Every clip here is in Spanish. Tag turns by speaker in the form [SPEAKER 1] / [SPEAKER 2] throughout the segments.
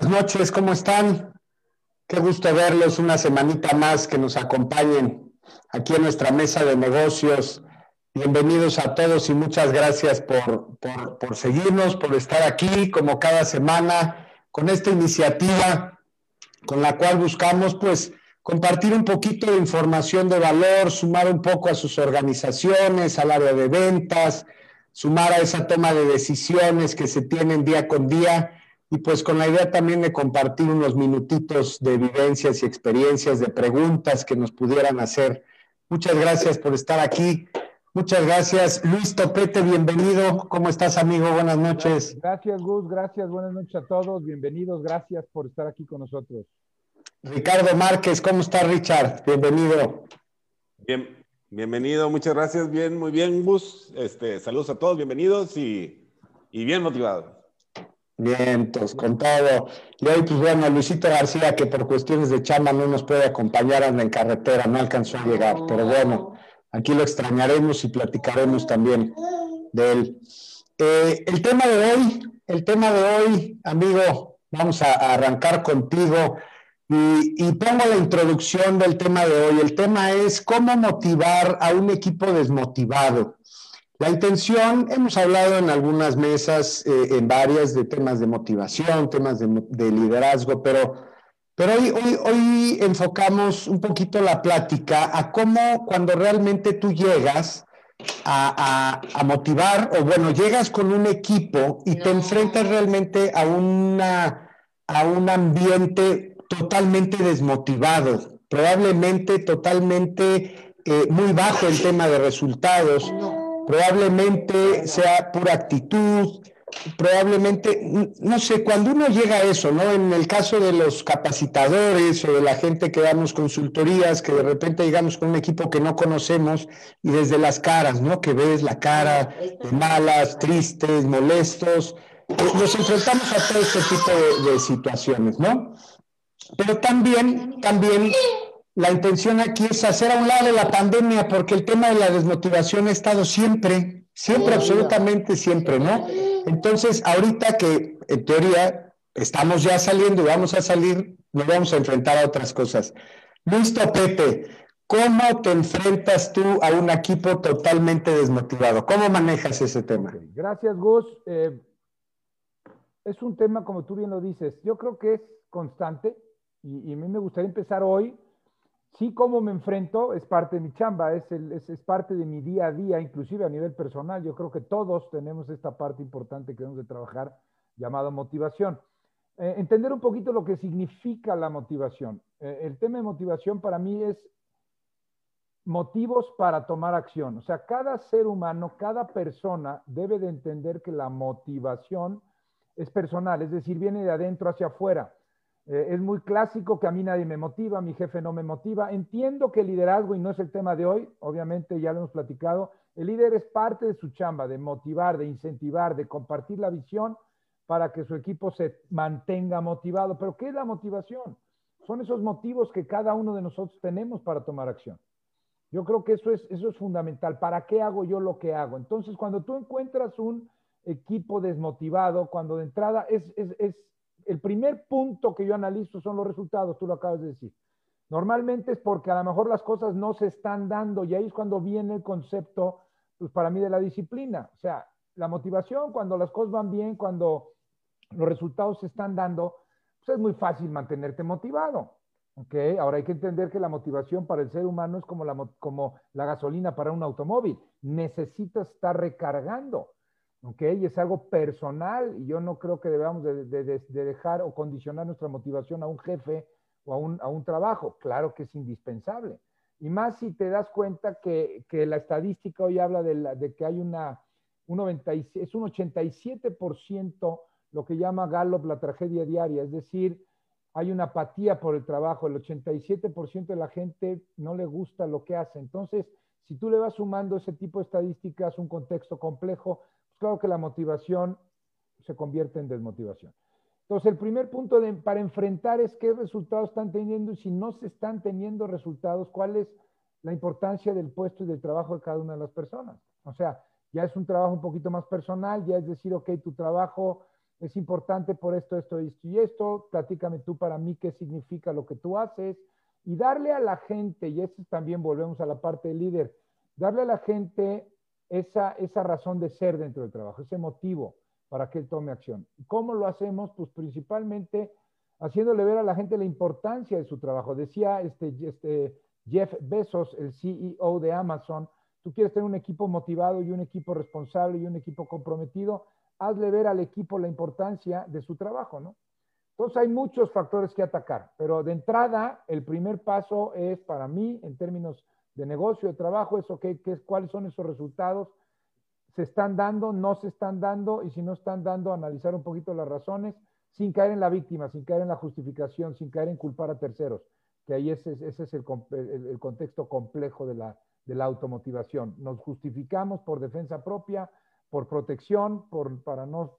[SPEAKER 1] Buenas noches, ¿cómo están? Qué gusto verlos una semanita más que nos acompañen aquí en nuestra mesa de negocios. Bienvenidos a todos y muchas gracias por, por, por seguirnos, por estar aquí como cada semana con esta iniciativa con la cual buscamos pues compartir un poquito de información de valor, sumar un poco a sus organizaciones, al área de ventas, sumar a esa toma de decisiones que se tienen día con día y pues con la idea también de compartir unos minutitos de vivencias y experiencias, de preguntas que nos pudieran hacer. Muchas gracias por estar aquí. Muchas gracias. Luis Topete, bienvenido. ¿Cómo estás, amigo? Buenas noches.
[SPEAKER 2] Gracias, Gus. Gracias. Buenas noches a todos. Bienvenidos. Gracias por estar aquí con nosotros.
[SPEAKER 1] Ricardo Márquez, ¿cómo está, Richard? Bienvenido.
[SPEAKER 3] Bien, bienvenido. Muchas gracias. Bien, muy bien, Gus. Este, saludos a todos. Bienvenidos y, y bien motivados.
[SPEAKER 1] Vientos, con todo. Y hoy, pues bueno, Luisito García, que por cuestiones de chamba no nos puede acompañar, anda en carretera, no alcanzó a llegar, pero bueno, aquí lo extrañaremos y platicaremos también de él. Eh, el tema de hoy, el tema de hoy, amigo, vamos a, a arrancar contigo y, y pongo la introducción del tema de hoy. El tema es cómo motivar a un equipo desmotivado. La intención, hemos hablado en algunas mesas, eh, en varias, de temas de motivación, temas de, de liderazgo, pero, pero hoy, hoy, hoy, enfocamos un poquito la plática a cómo cuando realmente tú llegas a, motivar, o bueno, llegas con un equipo y te enfrentas realmente a, una, a un ambiente totalmente desmotivado, probablemente totalmente eh, muy bajo el tema de resultados probablemente sea pura actitud, probablemente, no sé, cuando uno llega a eso, ¿no? En el caso de los capacitadores o de la gente que damos consultorías, que de repente llegamos con un equipo que no conocemos y desde las caras, ¿no? Que ves la cara de malas, tristes, molestos, nos enfrentamos a todo este tipo de, de situaciones, ¿no? Pero también, también la intención aquí es hacer a un lado la pandemia, porque el tema de la desmotivación ha estado siempre, siempre, absolutamente siempre, ¿no? Entonces, ahorita que en teoría estamos ya saliendo y vamos a salir, nos vamos a enfrentar a otras cosas. Luis Topete, ¿cómo te enfrentas tú a un equipo totalmente desmotivado? ¿Cómo manejas ese tema?
[SPEAKER 2] Gracias, Gus. Eh, es un tema, como tú bien lo dices, yo creo que es constante y, y a mí me gustaría empezar hoy sí cómo me enfrento es parte de mi chamba, es, es, parte de mi día a día, inclusive a nivel personal. Yo creo que todos tenemos esta parte importante que debemos de trabajar llamada motivación. Eh, entender un poquito lo que significa la motivación. Eh, el tema de motivación para mí es motivos para tomar acción. O sea, cada ser humano, cada persona debe de entender que la motivación es personal, es decir, viene de adentro hacia afuera. Eh, es muy clásico que a mí nadie me motiva, mi jefe no me motiva. Entiendo que el liderazgo, y no es el tema de hoy, obviamente ya lo hemos platicado, el líder es parte de su chamba, de motivar, de incentivar, de compartir la visión para que su equipo se mantenga motivado. Pero ¿qué es la motivación? Son esos motivos que cada uno de nosotros tenemos para tomar acción. Yo creo que eso es, eso es fundamental. ¿Para qué hago yo lo que hago? Entonces, cuando tú encuentras un equipo desmotivado, cuando de entrada es, es, es el primer punto que yo analizo son los resultados, tú lo acabas de decir. Normalmente es porque a lo mejor las cosas no se están dando y ahí es cuando viene el concepto, pues para mí, de la disciplina. O sea, la motivación, cuando las cosas van bien, cuando los resultados se están dando, pues es muy fácil mantenerte motivado. ¿ok? Ahora hay que entender que la motivación para el ser humano es como la, como la gasolina para un automóvil. Necesitas estar recargando. ¿Ok? Y es algo personal y yo no creo que debamos de, de, de, dejar o condicionar nuestra motivación a un jefe o a un, a un, trabajo. Claro que es indispensable. Y más si te das cuenta que, que la estadística hoy habla de, la, que hay una, un 90, es un 87% lo que llama Gallup la tragedia diaria, es decir, hay una apatía por el trabajo, el 87% de la gente no le gusta lo que hace. Entonces, si tú le vas sumando ese tipo de estadísticas, un contexto complejo, claro que la motivación se convierte en desmotivación. Entonces, el primer punto de, para enfrentar es qué resultados están teniendo y si no se están teniendo resultados, cuál es la importancia del puesto y del trabajo de cada una de las personas. O sea, ya es un trabajo un poquito más personal, ya es decir, ok, tu trabajo es importante por esto, esto, esto y esto, platícame tú para mí qué significa lo que tú haces y darle a la gente, y esto también volvemos a la parte del líder, darle a la gente esa, esa razón de ser dentro del trabajo, ese motivo para que él tome acción. ¿Cómo lo hacemos? Pues principalmente haciéndole ver a la gente la importancia de su trabajo. Decía este, este Jeff Bezos, el CEO de Amazon, tú quieres tener un equipo motivado y un equipo responsable y un equipo comprometido, hazle ver al equipo la importancia de su trabajo, ¿no? Entonces hay muchos factores que atacar, pero de entrada el primer paso es para mí, en términos de negocio, de trabajo, es, okay, ¿qué, ¿cuáles son esos resultados? ¿Se están dando? ¿No se están dando? Y si no están dando, analizar un poquito las razones sin caer en la víctima, sin caer en la justificación, sin caer en culpar a terceros, que ahí ese, ese es el, el, contexto complejo de la, de la automotivación. Nos justificamos por defensa propia, por protección, por, para, no,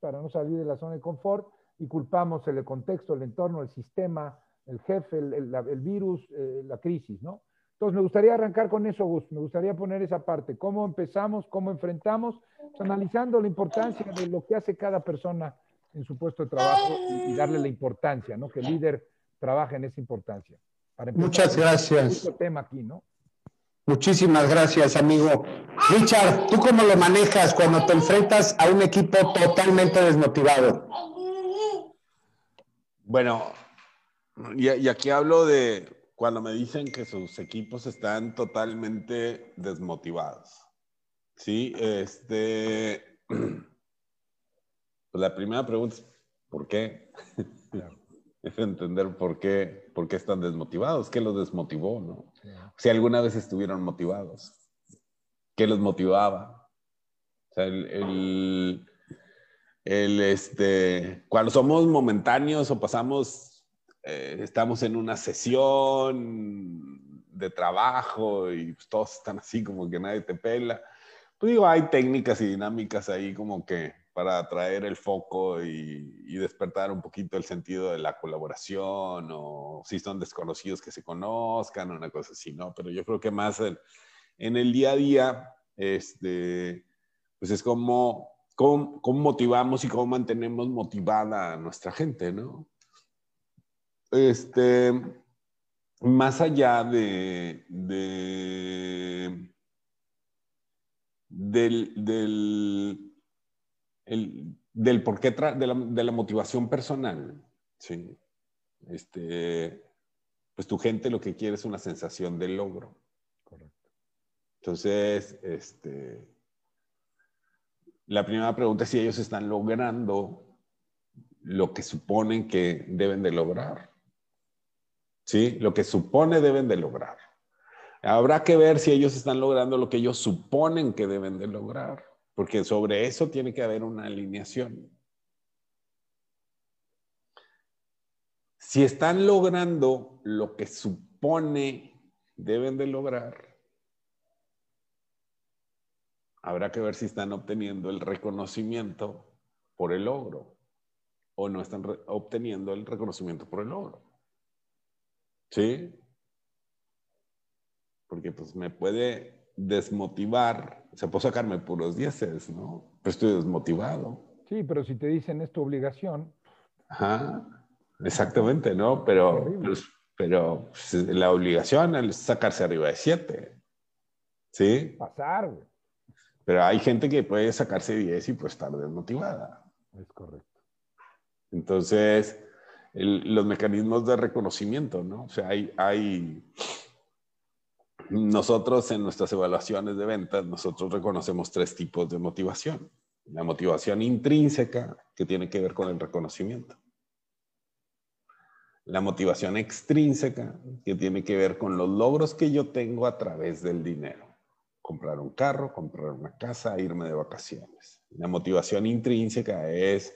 [SPEAKER 2] para no salir de la zona de confort y culpamos el contexto, el entorno, el sistema, el jefe, el, el, virus, eh, la crisis, ¿no? Entonces, me gustaría arrancar con eso, Gus. Me gustaría poner esa parte. ¿Cómo empezamos? ¿Cómo enfrentamos? analizando la importancia de lo que hace cada persona en su puesto de trabajo y, darle la importancia, ¿no? Que el líder trabaje en esa importancia.
[SPEAKER 1] Muchas gracias.
[SPEAKER 2] tema aquí, ¿no?
[SPEAKER 1] Muchísimas gracias, amigo. Richard, ¿tú cómo lo manejas cuando te enfrentas a un equipo totalmente desmotivado?
[SPEAKER 3] Bueno, y, aquí hablo de cuando me dicen que sus equipos están totalmente desmotivados. Sí, este. Pues la primera pregunta es: ¿por qué? es entender por qué, por qué están desmotivados, qué los desmotivó, ¿no? Si alguna vez estuvieron motivados, qué los motivaba. O sea, el, el, este, cuando somos momentáneos o pasamos, eh, estamos en una sesión de trabajo y pues, todos están así como que nadie te pela. Pues digo, hay técnicas y dinámicas ahí como que para atraer el foco y, despertar un poquito el sentido de la colaboración o si son desconocidos que se conozcan o una cosa así, ¿no? Pero yo creo que más en, el día a día, este, pues es como cómo, motivamos y cómo mantenemos motivada a nuestra gente, ¿no? Este, más allá de, de del el, del por qué de la, de la, motivación personal. ¿sí? Este, pues tu gente lo que quiere es una sensación de logro. Correcto. Entonces, este, la primera pregunta es si ellos están logrando lo que suponen que deben de lograr. ¿Sí? Lo que supone deben de lograr. Habrá que ver si ellos están logrando lo que ellos suponen que deben de lograr porque sobre eso tiene que haber una alineación. Si están logrando lo que supone deben de lograr, habrá que ver si están obteniendo el reconocimiento por el logro o no están obteniendo el reconocimiento por el logro. ¿Sí? Porque pues me puede desmotivar, o sea, puedo sacarme puros dieces, ¿no? Pero estoy desmotivado.
[SPEAKER 2] Sí, pero si te dicen es tu obligación.
[SPEAKER 3] Ajá, exactamente, ¿no? Pero, pues, pero pues, la obligación es sacarse arriba de siete. ¿Sí?
[SPEAKER 2] Pasar, güey.
[SPEAKER 3] Pero hay gente que puede sacarse 10 y pues estar desmotivada.
[SPEAKER 2] Es correcto.
[SPEAKER 3] Entonces, los mecanismos de reconocimiento, ¿no? O sea, hay, nosotros en nuestras evaluaciones de ventas, nosotros reconocemos tres tipos de motivación. La motivación intrínseca, que tiene que ver con el reconocimiento. La motivación extrínseca, que tiene que ver con los logros que yo tengo a través del dinero. Comprar un carro, comprar una casa, irme de vacaciones. La motivación intrínseca es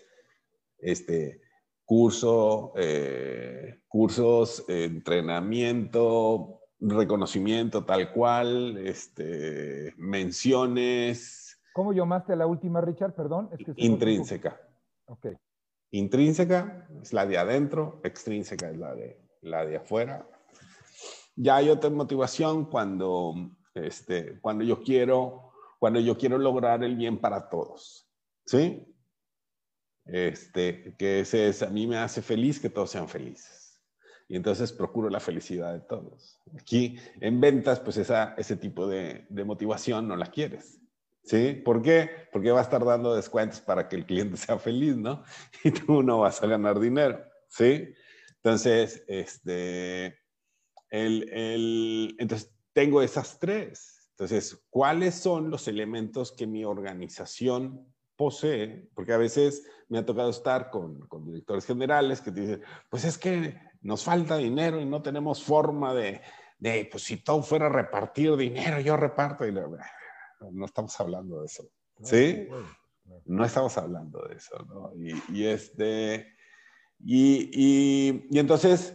[SPEAKER 3] este, curso, eh, cursos, entrenamiento, reconocimiento tal cual, este, menciones.
[SPEAKER 2] ¿Cómo llamaste la última, Richard? Perdón.
[SPEAKER 3] Es que intrínseca.
[SPEAKER 2] Ok.
[SPEAKER 3] Intrínseca es la de adentro, extrínseca es la de, la de afuera. Ya hay otra motivación cuando, este, cuando, yo quiero, cuando yo quiero lograr el bien para todos. ¿Sí? Este, que ese es, a mí me hace feliz que todos sean felices. Y entonces procuro la felicidad de todos. Aquí en ventas, pues esa, ese tipo de, de motivación no la quieres. ¿Sí? ¿Por qué? Porque va a estar dando descuentos para que el cliente sea feliz, ¿no? Y tú no vas a ganar dinero, ¿sí? Entonces, este, el, el, entonces tengo esas tres. Entonces, ¿cuáles son los elementos que mi organización posee? Porque a veces me ha tocado estar con, con directores generales que te dicen, pues es que nos falta dinero y no tenemos forma de, de pues si todo fuera repartir dinero, yo reparto. Y no estamos hablando de eso. ¿Sí? No estamos hablando de eso, ¿no? Y, este, y, y, y, entonces,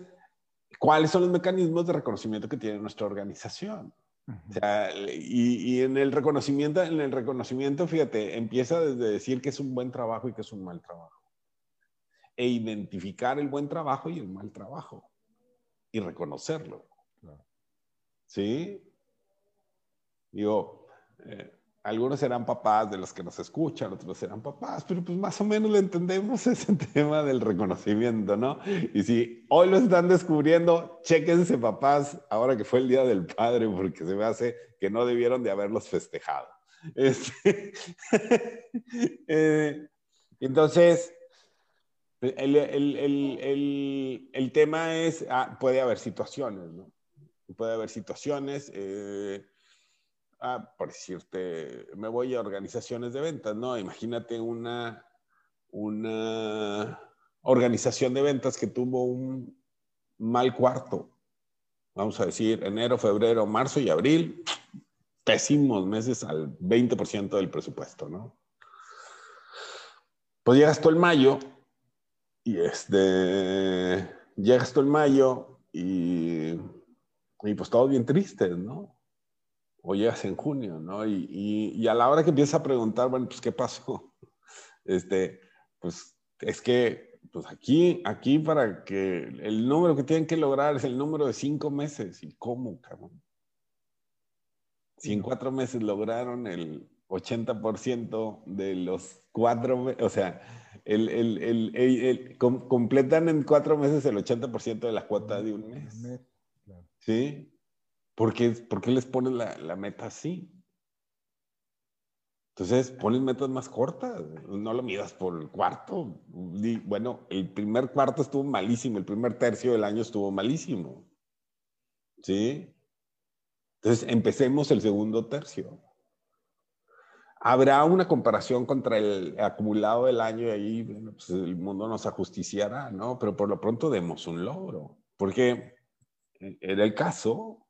[SPEAKER 3] ¿cuáles son los mecanismos de reconocimiento que tiene nuestra organización? O sea, y, y, en el reconocimiento, en el reconocimiento, fíjate, empieza desde decir que es un buen trabajo y que es un mal trabajo. E identificar el buen trabajo y el mal trabajo. Y reconocerlo. ¿Sí? Digo, eh, algunos serán papás de los que nos escuchan, otros serán papás, pero pues más o menos le entendemos ese tema del reconocimiento, ¿no? Y si hoy lo están descubriendo, chéquense papás, ahora que fue el Día del Padre, porque se me hace que no debieron de haberlos festejado. Este, eh, entonces, el, el, el, el, tema es, ah, puede haber situaciones, ¿no? Puede haber situaciones. Eh, ah, por decirte, me voy a organizaciones de ventas, ¿no? Imagínate una, una organización de ventas que tuvo un mal cuarto. Vamos a decir, enero, febrero, marzo y abril, pésimos meses al 20% del presupuesto, ¿no? Pues llegas todo el mayo y este, llegas todo el mayo y, y pues todo bien triste, ¿no? O llegas en junio, ¿no? Y, y, a la hora que empiezas a preguntar, bueno, pues, ¿qué pasó? Este, pues, es que, pues aquí, aquí para que el número que tienen que lograr es el número de cinco meses. ¿Y cómo, cabrón? Si en cuatro meses lograron el 80% de los cuatro, o sea, el, el, el, completan en cuatro meses el 80% de la cuota de un mes. ¿Sí? ¿Por qué, les pones la, meta así? Entonces, pones metas más cortas, no lo midas por el cuarto. bueno, el primer cuarto estuvo malísimo, el primer tercio del año estuvo malísimo. ¿Sí? Entonces, empecemos el segundo tercio. Habrá una comparación contra el acumulado del año y ahí pues el mundo nos ajusticiará, ¿no? Pero por lo pronto demos un logro, porque era el caso,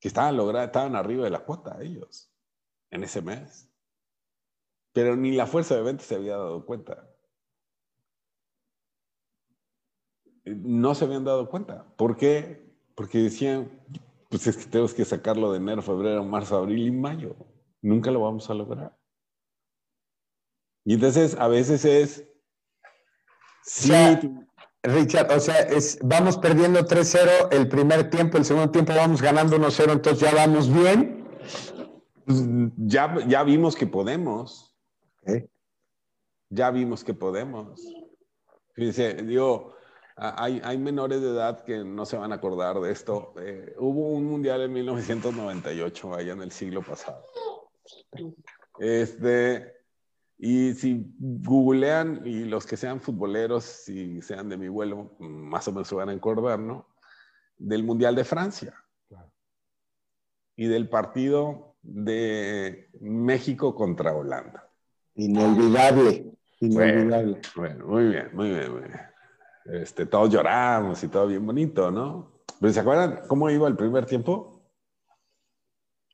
[SPEAKER 3] que estaban, logrados, estaban arriba de la cuota ellos en ese mes. Pero ni la fuerza de ventas se había dado cuenta. No se habían dado cuenta. ¿Por qué? Porque decían, pues es que tenemos que sacarlo de enero, febrero, marzo, abril y mayo. Nunca lo vamos a lograr. Y entonces a veces es,
[SPEAKER 1] sí, Richard, o sea, es, vamos perdiendo 3-0 el primer tiempo, el segundo tiempo vamos ganando 1-0, entonces ya vamos bien.
[SPEAKER 3] Pues, ya, ya vimos que podemos. Ya vimos que podemos. Fíjense, digo, hay, hay, menores de edad que no se van a acordar de esto. Eh, hubo un mundial en 1998, allá en el siglo pasado. Este, y si googlean, y los que sean futboleros, si sean de mi vuelo, más o menos se van a acordar, ¿no? Del Mundial de Francia. Y del partido de México contra Holanda.
[SPEAKER 1] Inolvidable. Inolvidable.
[SPEAKER 3] Bueno, muy bien, muy bien, muy bien. Este, todos lloramos y todo bien bonito, ¿no? Pero ¿se acuerdan cómo iba el primer tiempo?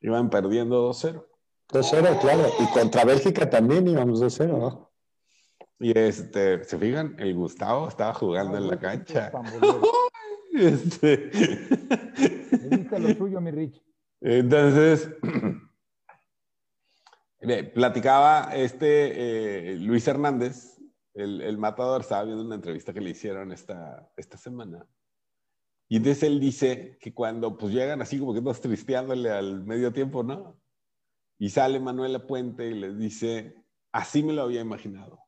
[SPEAKER 3] Iban perdiendo 2-0.
[SPEAKER 1] 2-0, claro. Y contra Bélgica también íbamos 2-0, ¿no?
[SPEAKER 3] Y este, ¿se fijan? El Gustavo estaba jugando en la cancha. este...
[SPEAKER 2] lo suyo, mi Rich.
[SPEAKER 3] Entonces, platicaba este eh, Luis Hernández, el, el, matador, estaba viendo una entrevista que le hicieron esta, esta semana. Y entonces él dice que cuando pues llegan así como que todos tristeándole al medio tiempo, ¿no? Y sale Manuela Puente y le dice, así me lo había imaginado.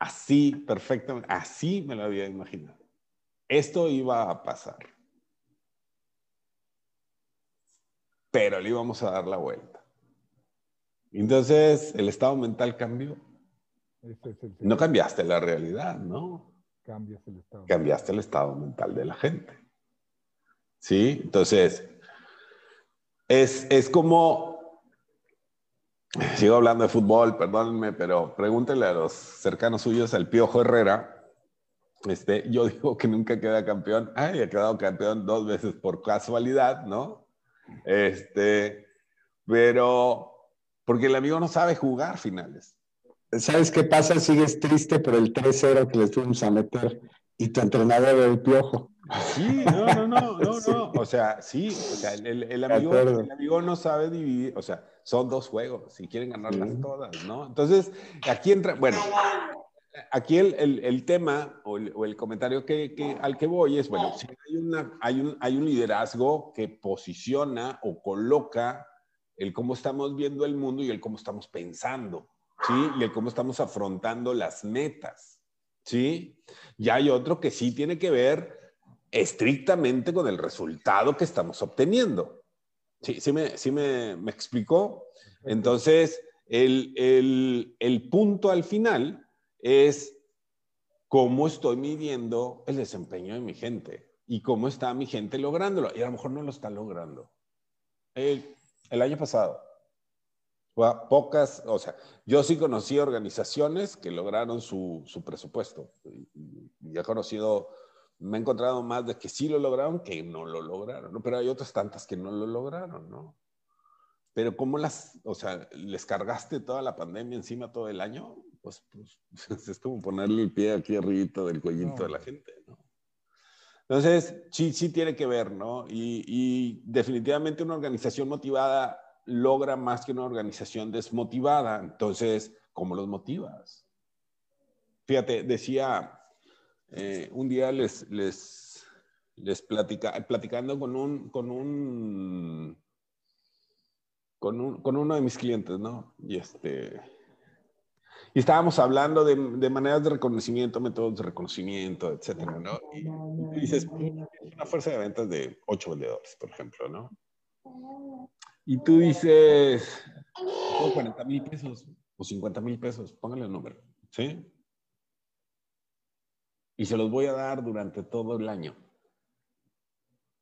[SPEAKER 3] Así, perfectamente, así me lo había imaginado. Esto iba a pasar. Pero le íbamos a dar la vuelta. Entonces, el estado mental cambió. no cambiaste la realidad, ¿no?
[SPEAKER 2] Cambias el estado.
[SPEAKER 3] Cambiaste el estado mental de la gente. ¿Sí? Entonces, es, es como, sigo hablando de fútbol, perdónenme, pero pregúntenle a los cercanos suyos, al Piojo Herrera, este, yo digo que nunca queda campeón. Ay, ha quedado campeón dos veces por casualidad, ¿no? Este, pero porque el amigo no sabe jugar finales.
[SPEAKER 1] ¿Sabes qué pasa? Sigues triste por el 3-0 que les fuimos a meter y tu entrenador del piojo.
[SPEAKER 3] Sí, no, no, no, no, no. O sea, sí, o sea, el, amigo, el, amigo, no sabe dividir, o sea, son dos juegos, si quieren ganarlas todas, ¿no? Entonces, aquí entra, bueno, aquí el, tema o el, comentario que, que, al que voy es, bueno, si hay, una, hay, un, hay un liderazgo que posiciona o coloca el cómo estamos viendo el mundo y el cómo estamos pensando, ¿sí? Y el cómo estamos afrontando las metas, ¿sí? Y hay otro que sí tiene que ver estrictamente con el resultado que estamos obteniendo. Sí, sí me, sí me, me explicó. Entonces, el, el, el punto al final es cómo estoy midiendo el desempeño de mi gente y cómo está mi gente lográndolo. Y a lo mejor no lo está logrando. El, el año pasado. Pocas, o sea, yo sí conocí organizaciones que lograron su, su presupuesto. Y, he conocido, me he encontrado más de que sí lo lograron que no lo lograron, ¿no? Pero hay otras tantas que no lo lograron, ¿no? Pero ¿cómo las, o sea, les cargaste toda la pandemia encima todo el año? Pues, pues es como ponerle el pie aquí arriba del cuellito de la gente, ¿no? Entonces, sí, sí tiene que ver, ¿no? Y, definitivamente una organización motivada logra más que una organización desmotivada. Entonces, ¿cómo los motivas? Fíjate, decía, eh, un día les, les, les platica, platicando con un, con un, con un, con uno de mis clientes, ¿no? Y este, y estábamos hablando de, de, maneras de reconocimiento, métodos de reconocimiento, etcétera, ¿no? Y, dices, una fuerza de ventas de ocho vendedores, por ejemplo, ¿no? Y tú dices, 40 mil pesos o 50 mil pesos, póngale el número, ¿sí? Y se los voy a dar durante todo el año.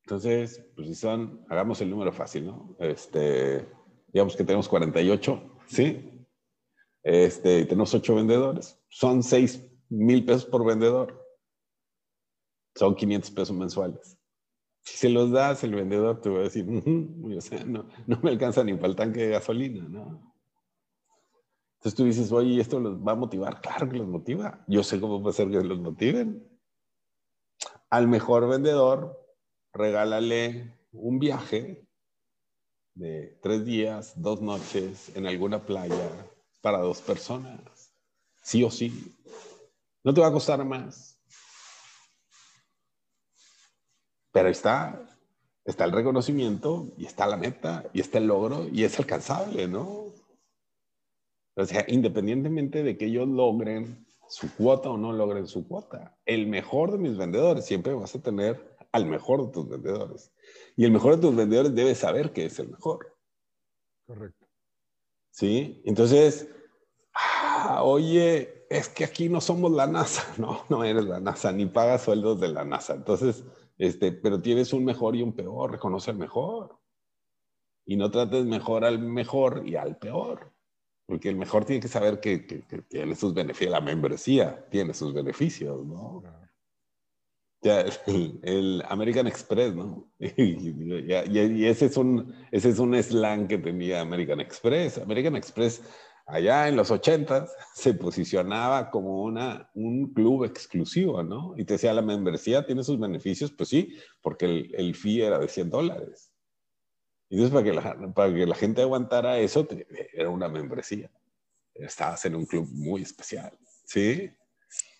[SPEAKER 3] Entonces, pues si son, hagamos el número fácil, ¿no? Este, digamos que tenemos 48, ¿sí? Este, tenemos ocho vendedores. Son seis mil pesos por vendedor. Son 500 pesos mensuales. Si se los das, el vendedor te va a decir, no, no, me alcanza ni para el tanque de gasolina, ¿no? Entonces tú dices, oye, ¿esto los va a motivar? Claro que los motiva. Yo sé cómo hacer que los motiven. Al mejor vendedor, regálale un viaje de tres días, dos noches en alguna playa para dos personas. Sí o sí. No te va a costar más. Pero está, está el reconocimiento y está la meta y está el logro y es alcanzable, ¿no? O sea, independientemente de que ellos logren su cuota o no logren su cuota, el mejor de mis vendedores, siempre vas a tener al mejor de tus vendedores. Y el mejor de tus vendedores debe saber que es el mejor.
[SPEAKER 2] Correcto.
[SPEAKER 3] ¿sí? Entonces, ah, oye, es que aquí no somos la NASA, no, no eres la NASA, ni pagas sueldos de la NASA. Entonces, este, pero tienes un mejor y un peor, reconoce el mejor. Y no trates mejor al mejor y al peor. Porque el mejor tiene que saber que, tiene sus beneficios, la membresía tiene sus beneficios, ¿no? Ya, el, American Express, ¿no? Y, ese, es un, ese es un slang que tenía American Express. American Express, allá en los 80 se posicionaba como una, un club exclusivo, ¿no? Y te decía, la membresía tiene sus beneficios, pues sí, porque el, el fee era de 100 dólares. Y entonces, para que, la, para que la gente aguantara eso, era una membresía. Estabas en un club muy especial, ¿sí?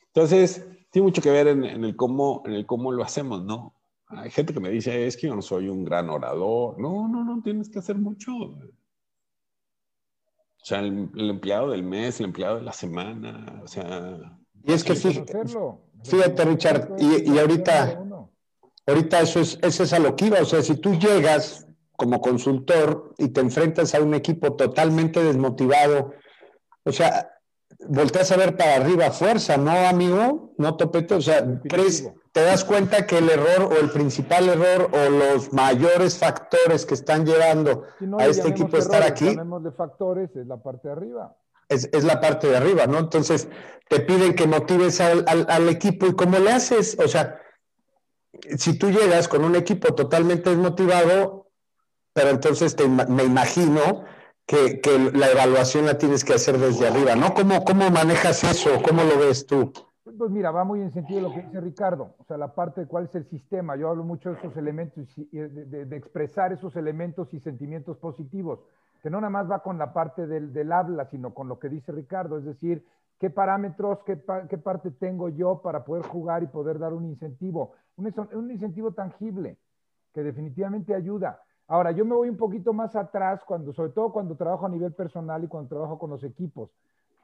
[SPEAKER 3] Entonces, tiene mucho que ver en, el cómo, en el cómo lo hacemos, ¿no? Hay gente que me dice, es que yo no soy un gran orador. No, no, no, tienes que hacer mucho. O sea, el, empleado del mes, el empleado de la semana, o sea,
[SPEAKER 1] Y es que fíjate, Richard, y, ahorita, ahorita eso es, eso es a lo que iba. O sea, si tú llegas como consultor y te enfrentas a un equipo totalmente desmotivado, o sea, volteas a ver para arriba fuerza, ¿no, amigo? ¿No, Topete? O sea, te das cuenta que el error o el principal error o los mayores factores que están llevando a este equipo a estar aquí.
[SPEAKER 2] de factores, es la parte de arriba.
[SPEAKER 1] Es, la parte de arriba, ¿no? Entonces, te piden que motives al, al equipo y ¿cómo le haces? O sea, si tú llegas con un equipo totalmente desmotivado, pero entonces te, me imagino que, la evaluación la tienes que hacer desde arriba, ¿no? ¿Cómo, ¿Cómo manejas eso? ¿Cómo lo ves tú?
[SPEAKER 2] Pues mira, va muy en sentido de lo que dice Ricardo, o sea, la parte de cuál es el sistema. Yo hablo mucho de esos elementos, de, de, expresar esos elementos y sentimientos positivos, que no nada más va con la parte del, del habla, sino con lo que dice Ricardo, es decir, qué parámetros, qué, qué, parte tengo yo para poder jugar y poder dar un incentivo, un, un incentivo tangible que definitivamente ayuda. Ahora, yo me voy un poquito más atrás, cuando, sobre todo cuando trabajo a nivel personal y cuando trabajo con los equipos,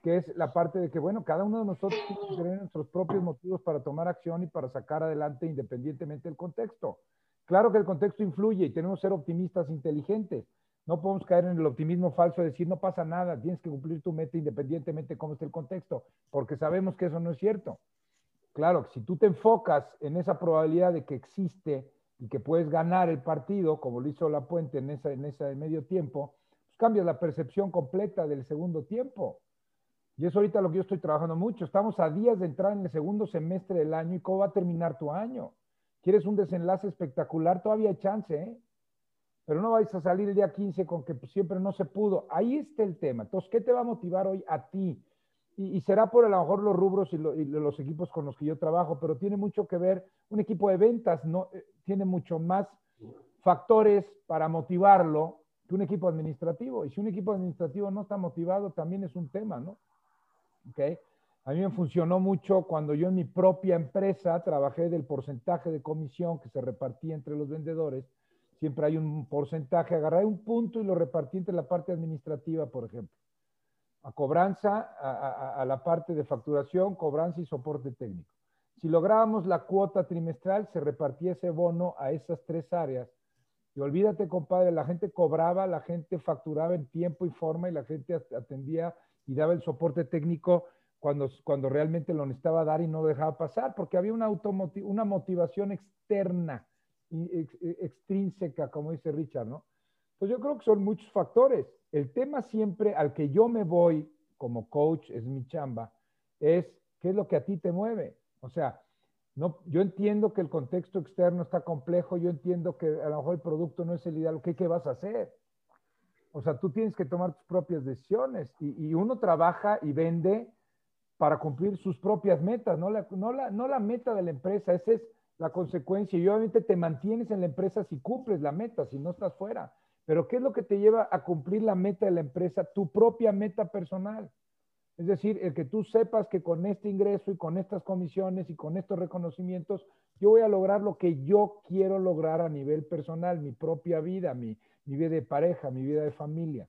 [SPEAKER 2] que es la parte de que, bueno, cada uno de nosotros tiene que tener nuestros propios motivos para tomar acción y para sacar adelante independientemente del contexto. Claro que el contexto influye y tenemos que ser optimistas inteligentes. No podemos caer en el optimismo falso de decir no pasa nada, tienes que cumplir tu meta independientemente de cómo esté el contexto, porque sabemos que eso no es cierto. Claro, si tú te enfocas en esa probabilidad de que existe y que puedes ganar el partido, como lo hizo La Puente en esa, en esa medio tiempo, pues cambias la percepción completa del segundo tiempo. Y eso ahorita lo que yo estoy trabajando mucho. Estamos a días de entrar en el segundo semestre del año y cómo va a terminar tu año. ¿Quieres un desenlace espectacular? Todavía hay chance, ¿eh? Pero no vais a salir el día 15 con que pues, siempre no se pudo. Ahí está el tema. Entonces, ¿qué te va a motivar hoy a ti? Y, será por a lo mejor los rubros y, los equipos con los que yo trabajo, pero tiene mucho que ver, un equipo de ventas no, eh, tiene mucho más factores para motivarlo que un equipo administrativo. Y si un equipo administrativo no está motivado, también es un tema, ¿no? ¿Okay? A mí me funcionó mucho cuando yo en mi propia empresa trabajé del porcentaje de comisión que se repartía entre los vendedores. Siempre hay un porcentaje, agarré un punto y lo repartí entre la parte administrativa, por ejemplo a cobranza, a, la parte de facturación, cobranza y soporte técnico. Si lográbamos la cuota trimestral, se repartía ese bono a esas tres áreas. Y olvídate, compadre, la gente cobraba, la gente facturaba en tiempo y forma y la gente atendía y daba el soporte técnico cuando, cuando realmente lo necesitaba dar y no dejaba pasar, porque había una, una motivación externa, extrínseca, como dice Richard, ¿no? Pues yo creo que son muchos factores. El tema siempre al que yo me voy como coach, es mi chamba, es qué es lo que a ti te mueve. O sea, no, yo entiendo que el contexto externo está complejo, yo entiendo que a lo mejor el producto no es el ideal, ¿qué, qué vas a hacer? O sea, tú tienes que tomar tus propias decisiones y, uno trabaja y vende para cumplir sus propias metas, no la, no, la, no la meta de la empresa, esa es la consecuencia. Y obviamente te mantienes en la empresa si cumples la meta, si no estás fuera. Pero ¿qué es lo que te lleva a cumplir la meta de la empresa, tu propia meta personal? Es decir, el que tú sepas que con este ingreso y con estas comisiones y con estos reconocimientos, yo voy a lograr lo que yo quiero lograr a nivel personal, mi propia vida, mi, vida de pareja, mi vida de familia.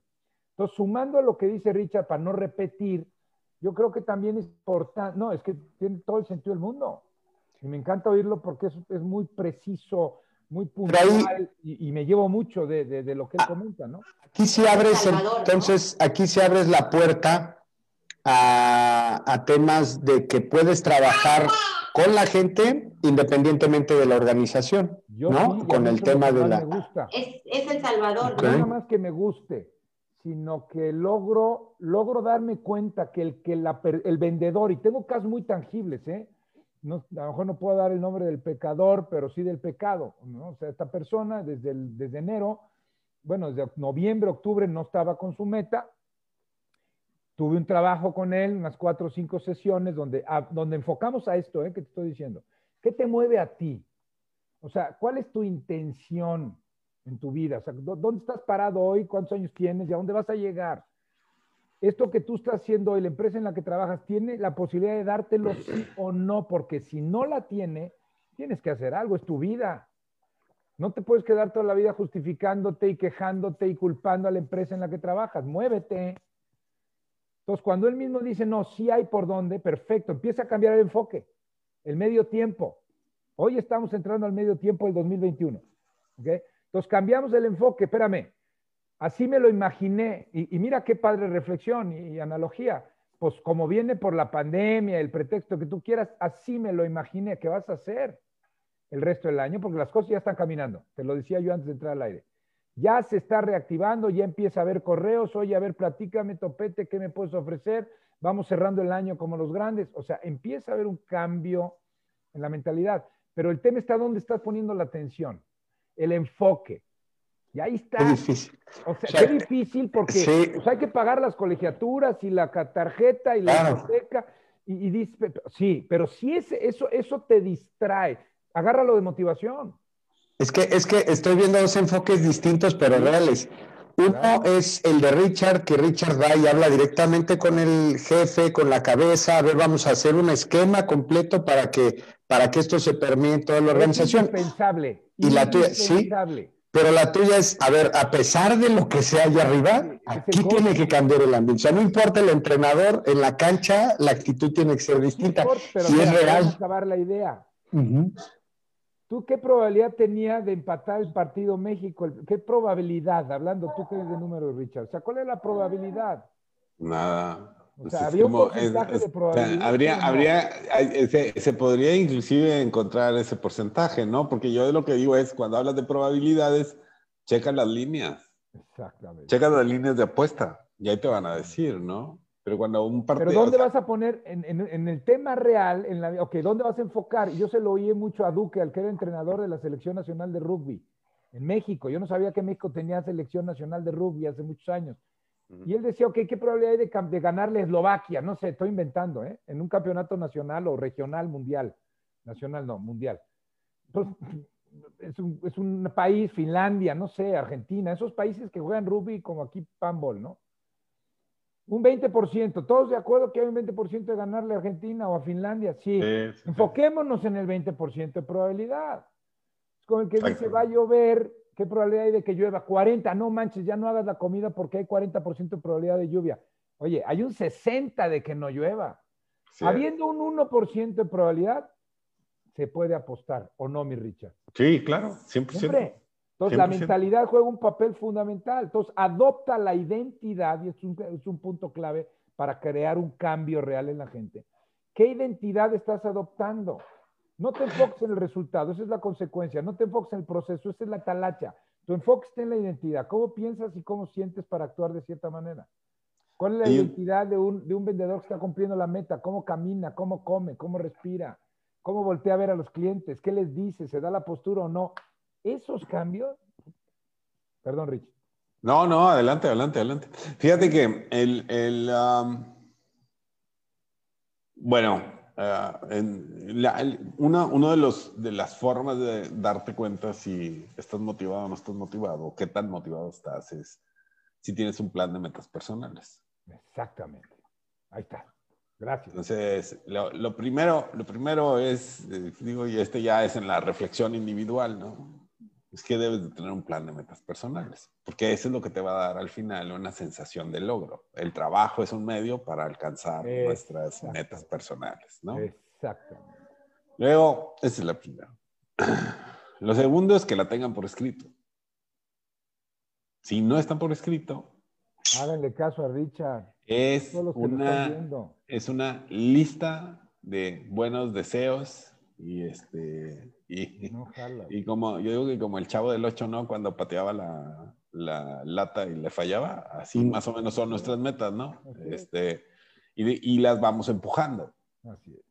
[SPEAKER 2] Entonces, sumando a lo que dice Richard, para no repetir, yo creo que también es importante, no, es que tiene todo el sentido del mundo. Y me encanta oírlo porque es, es muy preciso muy puntual y, me llevo mucho de, de, lo que él ah, comenta, ¿no?
[SPEAKER 1] Aquí sí abres, entonces, aquí sí abres la puerta a, a, temas de que puedes trabajar con la gente independientemente de la organización, ¿no? con el tema de la...
[SPEAKER 4] Es, es, El Salvador.
[SPEAKER 2] No nada más que me guste, sino que logro, logro darme cuenta que el, que la, el vendedor, y tengo casos muy tangibles, ¿eh? No, a lo mejor no puedo dar el nombre del pecador, pero sí del pecado, ¿no? O sea, esta persona desde, desde enero, bueno, desde noviembre, octubre no estaba con su meta. Tuve un trabajo con él, unas cuatro o cinco sesiones donde, donde enfocamos a esto, ¿eh? Que te estoy diciendo. ¿Qué te mueve a ti? O sea, ¿cuál es tu intención en tu vida? O sea, ¿dónde estás parado hoy? ¿Cuántos años tienes? ¿Y a dónde vas a llegar? Esto que tú estás haciendo hoy, la empresa en la que trabajas, tiene la posibilidad de dártelo sí o no, porque si no la tiene, tienes que hacer algo, es tu vida. No te puedes quedar toda la vida justificándote y quejándote y culpando a la empresa en la que trabajas. Muévete. Entonces, cuando él mismo dice, no, sí hay por dónde, perfecto, empieza a cambiar el enfoque, el medio tiempo. Hoy estamos entrando al medio tiempo del 2021. ¿okay? Entonces, cambiamos el enfoque, espérame, así me lo imaginé, y, mira qué padre reflexión y, analogía. Pues como viene por la pandemia, el pretexto que tú quieras, así me lo imaginé que vas a hacer el resto del año, porque las cosas ya están caminando. Te lo decía yo antes de entrar al aire. Ya se está reactivando, ya empieza a haber correos, oye, a ver, platícame, topete, ¿qué me puedes ofrecer? Vamos cerrando el año como los grandes. O sea, empieza a haber un cambio en la mentalidad. Pero el tema está dónde estás poniendo la atención, el enfoque. Y ahí está.
[SPEAKER 1] Es difícil.
[SPEAKER 2] O sea, qué difícil porque pues, hay que pagar las colegiaturas y la tarjeta y la hipoteca. Y, y dice, sí, pero si ese, eso, eso te distrae, agárralo de motivación.
[SPEAKER 1] Es que, es que estoy viendo dos enfoques distintos, pero reales. Uno es el de Richard, que Richard va y habla directamente con el jefe, con la cabeza, a ver, vamos a hacer un esquema completo para que, para que esto se permita toda la organización.
[SPEAKER 2] Es indispensable.
[SPEAKER 1] Y la tuya, sí. Pero la tuya es, a ver, a pesar de lo que sea allá arriba, aquí tiene que cambiar el ambiente. O sea, no importa el entrenador, en la cancha la actitud tiene que ser distinta.
[SPEAKER 2] pero si es real. acabar la idea. ¿Tú qué probabilidad tenía de empatar el partido México? ¿Qué probabilidad? Hablando tú que eres de número, Richard. O sea, ¿cuál es la probabilidad?
[SPEAKER 3] Nada.
[SPEAKER 2] O sea, había un porcentaje de probabilidad.
[SPEAKER 3] habría, habría, se, podría inclusive encontrar ese porcentaje, ¿no? Porque yo lo que digo es, cuando hablas de probabilidades, checa las líneas.
[SPEAKER 2] Exactamente.
[SPEAKER 3] Checa las líneas de apuesta y ahí te van a decir, ¿no? Pero cuando un partido...
[SPEAKER 2] Pero ¿dónde vas a poner, en, el tema real, en la, ok, ¿dónde vas a enfocar? Yo se lo oí mucho a Duque, al que era entrenador de la Selección Nacional de Rugby, en México. Yo no sabía que México tenía Selección Nacional de Rugby hace muchos años. Y él decía, ok, ¿qué probabilidad hay de, de, ganarle a Eslovaquia? No sé, estoy inventando, ¿eh? En un campeonato nacional o regional, mundial. Nacional no, mundial. Entonces, es un, es un país, Finlandia, no sé, Argentina, esos países que juegan rugby como aquí panball, ¿no? Un 20%, todos de acuerdo que hay un 20% de ganarle a Argentina o a Finlandia, sí. Enfoquémonos en el 20% de probabilidad. Es como el que dice, va a llover, ¿qué probabilidad hay de que llueva? 40, no manches, ya no hagas la comida porque hay 40% de probabilidad de lluvia. Oye, hay un 60 de que no llueva. Habiendo un 1% de probabilidad, se puede apostar, ¿o no, mi Richard?
[SPEAKER 3] Sí, claro, 100%. Siempre.
[SPEAKER 2] Entonces, la mentalidad juega un papel fundamental. Entonces, adopta la identidad, y es un, es un punto clave para crear un cambio real en la gente. ¿Qué identidad estás adoptando? No te enfoques en el resultado, esa es la consecuencia. No te enfoques en el proceso, esa es la talacha. Tu enfoque está en la identidad. ¿Cómo piensas y cómo sientes para actuar de cierta manera? ¿Cuál es la identidad de un, de un vendedor que está cumpliendo la meta? ¿Cómo camina? ¿Cómo come? ¿Cómo respira? ¿Cómo voltea a ver a los clientes? ¿Qué les dice? ¿Se da la postura o no? esos cambios, perdón, Rich.
[SPEAKER 3] No, no, adelante, adelante, adelante. Fíjate que el, el bueno, uh, en una, de, los, de las formas de darte cuenta si estás motivado o no estás motivado, o qué tan motivado estás, es si tienes un plan de metas personales.
[SPEAKER 2] Exactamente. Ahí está. Gracias.
[SPEAKER 3] Entonces, lo, primero, lo primero es, eh, digo, y este ya es en la reflexión individual, ¿no? Es que debes de tener un plan de metas personales, porque eso es lo que te va a dar al final una sensación de logro. El trabajo es un medio para alcanzar nuestras metas personales, ¿no?
[SPEAKER 2] Exactamente.
[SPEAKER 3] Luego, esa es la primera. Lo segundo es que la tengan por escrito. Si no están por escrito,
[SPEAKER 2] háganle caso a Richard.
[SPEAKER 3] Es una, es una lista de buenos deseos y este y, y como yo digo que como el chavo del 8, ¿no? Cuando pateaba la, la lata y le fallaba, así más o menos son nuestras metas, ¿no? Este, y, y, las vamos empujando. Así es.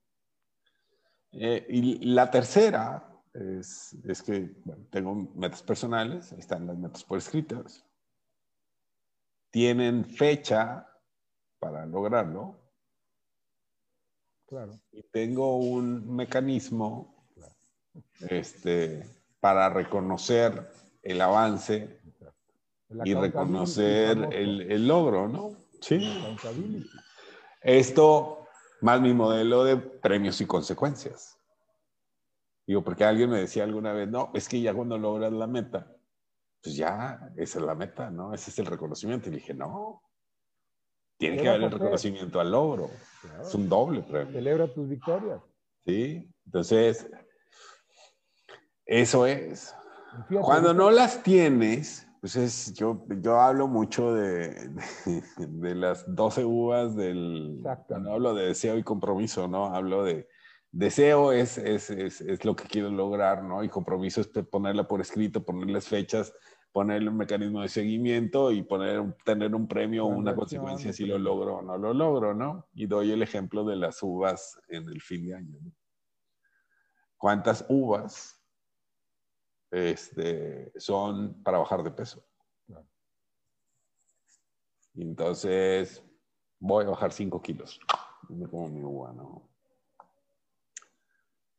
[SPEAKER 3] Eh, y la tercera es, es que bueno, tengo metas personales, están las metas por escritas. Tienen fecha para lograrlo.
[SPEAKER 2] Claro.
[SPEAKER 3] Y tengo un mecanismo este, para reconocer el avance y reconocer el, logro, ¿no? Sí. Esto más mi modelo de premios y consecuencias. Digo, porque alguien me decía alguna vez, no, es que ya cuando logras la meta, pues ya, esa es la meta, ¿no? Ese es el reconocimiento. Y dije, no, tiene que
[SPEAKER 2] ¿Qué
[SPEAKER 3] haber el reconocimiento al logro.
[SPEAKER 2] Claro.
[SPEAKER 3] Es un doble premio.
[SPEAKER 2] Celebra tus victorias.
[SPEAKER 3] ¿Sí? Entonces, eso es.
[SPEAKER 2] Fíjate,
[SPEAKER 3] Cuando no las tienes, pues es, yo, yo hablo mucho de, de, de las 12 uvas del...
[SPEAKER 2] Exacto.
[SPEAKER 3] Cuando hablo de deseo y compromiso, ¿no? Hablo de... Deseo es, es, es, es lo que quiero lograr, ¿no? Y compromiso es ponerla por escrito, ponerles fechas, ponerle un mecanismo de seguimiento y poner, tener un premio o una consecuencia si lo logro o no lo logro, ¿no? Y doy el ejemplo de las uvas en el fin de año. ¿no? ¿Cuántas uvas este, son para bajar de peso? Y entonces voy a bajar 5 kilos. Me como mi uva, ¿no?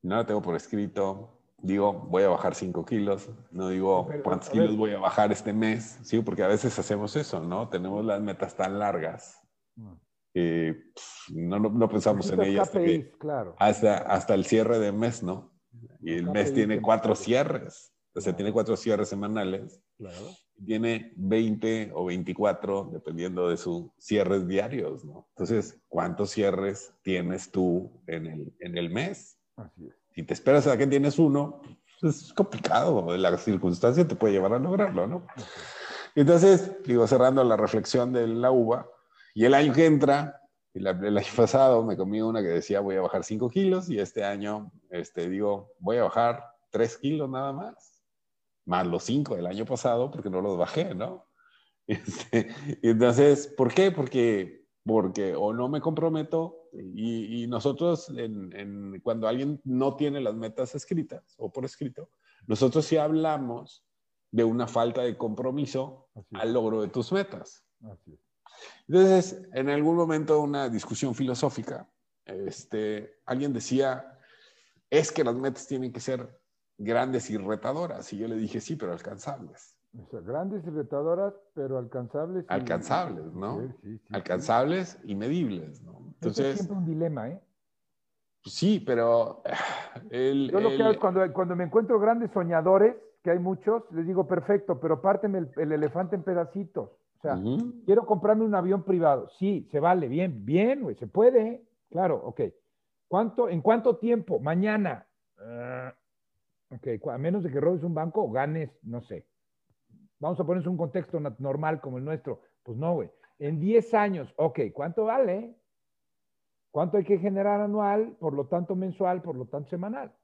[SPEAKER 3] No la tengo por escrito. Digo, voy a bajar 5 kilos. No digo
[SPEAKER 2] Pero,
[SPEAKER 3] cuántos kilos voy a bajar este mes. Sí, porque a veces hacemos eso, ¿no? Tenemos las metas tan largas
[SPEAKER 2] Mm.
[SPEAKER 3] que pff, no, no, no pensamos en ellas hasta,
[SPEAKER 2] claro.
[SPEAKER 3] hasta, hasta el cierre de mes, ¿no? Y el mes tiene cuatro cierres. O sea, tiene cuatro cierres semanales.
[SPEAKER 2] Claro.
[SPEAKER 3] Tiene 20 o 24, dependiendo de sus cierres diarios, ¿no? Entonces, ¿cuántos cierres tienes tú en el, en el mes?
[SPEAKER 2] Así es.
[SPEAKER 3] Si te esperas a que tienes uno, pues es complicado. La circunstancia te puede llevar a lograrlo, ¿no? Entonces, digo, cerrando la reflexión de la uva, y el año que entra, el, el año pasado me comí una que decía voy a bajar 5 kilos, y este año, este, digo, voy a bajar 3 kilos nada más, más los 5 del año pasado, porque no los bajé, ¿no? Este, entonces, ¿por qué? Porque, porque o no me comprometo, y, y nosotros, en- en- cuando alguien no tiene las metas escritas o por escrito, nosotros sí hablamos de una falta de compromiso al logro de tus metas. Entonces, en algún momento de una discusión filosófica, este, alguien decía, es que las metas tienen que ser grandes y retadoras. Y yo le dije, sí, pero alcanzables.
[SPEAKER 2] O sea, grandes y retadoras, pero alcanzables. y-
[SPEAKER 3] Alcanzables, ¿no?
[SPEAKER 2] Sí, sí, sí, sí.
[SPEAKER 3] Alcanzables y medibles, ¿no?
[SPEAKER 2] Eso es
[SPEAKER 3] Entonces,
[SPEAKER 2] siempre un dilema, ¿eh?
[SPEAKER 3] pues sí, pero el,
[SPEAKER 2] Yo lo que
[SPEAKER 3] el-
[SPEAKER 2] hago es cuando, cuando me encuentro grandes soñadores, que hay muchos, les digo, perfecto, pero párteme el, el elefante en pedacitos. O sea, quiero comprarme un avión privado. Sí, se vale, bien, bien, güey, se puede. ¿eh? Claro, ok. ¿Cuánto, ¿En cuánto tiempo? Mañana. Ah, ok, a menos de que robes un banco o ganes, no sé. Vamos a ponernos un contexto normal como el nuestro. Pues no, güey. En 10 años, ok, ¿cuánto vale? ¿Cuánto hay que generar anual? Por lo tanto, mensual, por lo tanto, semanal.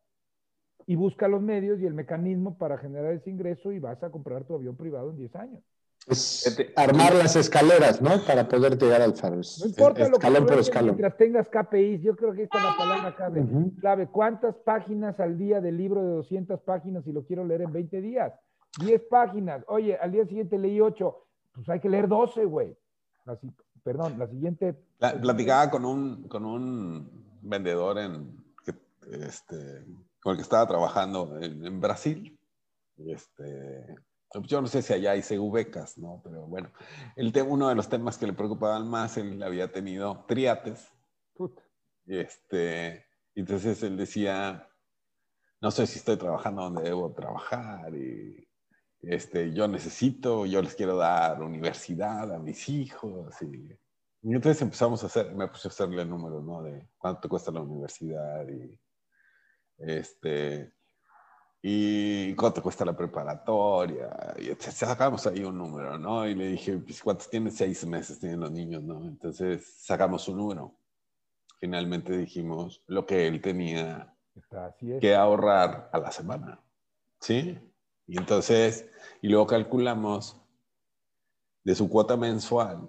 [SPEAKER 2] Y busca los medios y el mecanismo para generar ese ingreso y vas a comprar tu avión privado en 10 años.
[SPEAKER 1] Es
[SPEAKER 3] Fíjate.
[SPEAKER 1] armar las escaleras, ¿no? Para poder llegar al faro. Es-
[SPEAKER 2] No importa lo que
[SPEAKER 1] escalón por escalón.
[SPEAKER 2] mientras tengas KPIs, yo creo que esta es la palabra clave.
[SPEAKER 1] Ujú.
[SPEAKER 2] clave. ¿Cuántas páginas al día del libro de 200 páginas si lo quiero leer en 20 días? 10 páginas. Oye, al día siguiente leí 8. Pues hay que leer 12, güey. Perdón, la siguiente.
[SPEAKER 3] Pla- Platicaba con un, con un vendedor en, que, este, con el que estaba trabajando en, en Brasil. Y Este, yo no sé si allá hay becas, ¿no? Pero bueno, el tema, uno de los temas que le preocupaban más, él había tenido triates. Este, entonces él decía, no sé si estoy trabajando donde debo trabajar y este, yo necesito, yo les quiero dar universidad a mis hijos. Y, y entonces empezamos a hacer, me puse a hacerle números, ¿no? De cuánto te cuesta la universidad y este, y cuánto cuesta la preparatoria. Y sacamos ahí un número, ¿no? Y le dije, pues, ¿cuántos tienen? Seis meses tienen los niños, ¿no? Entonces sacamos un número. Finalmente dijimos lo que él tenía que ahorrar a la semana. ¿Sí? Y entonces, y luego calculamos de su cuota mensual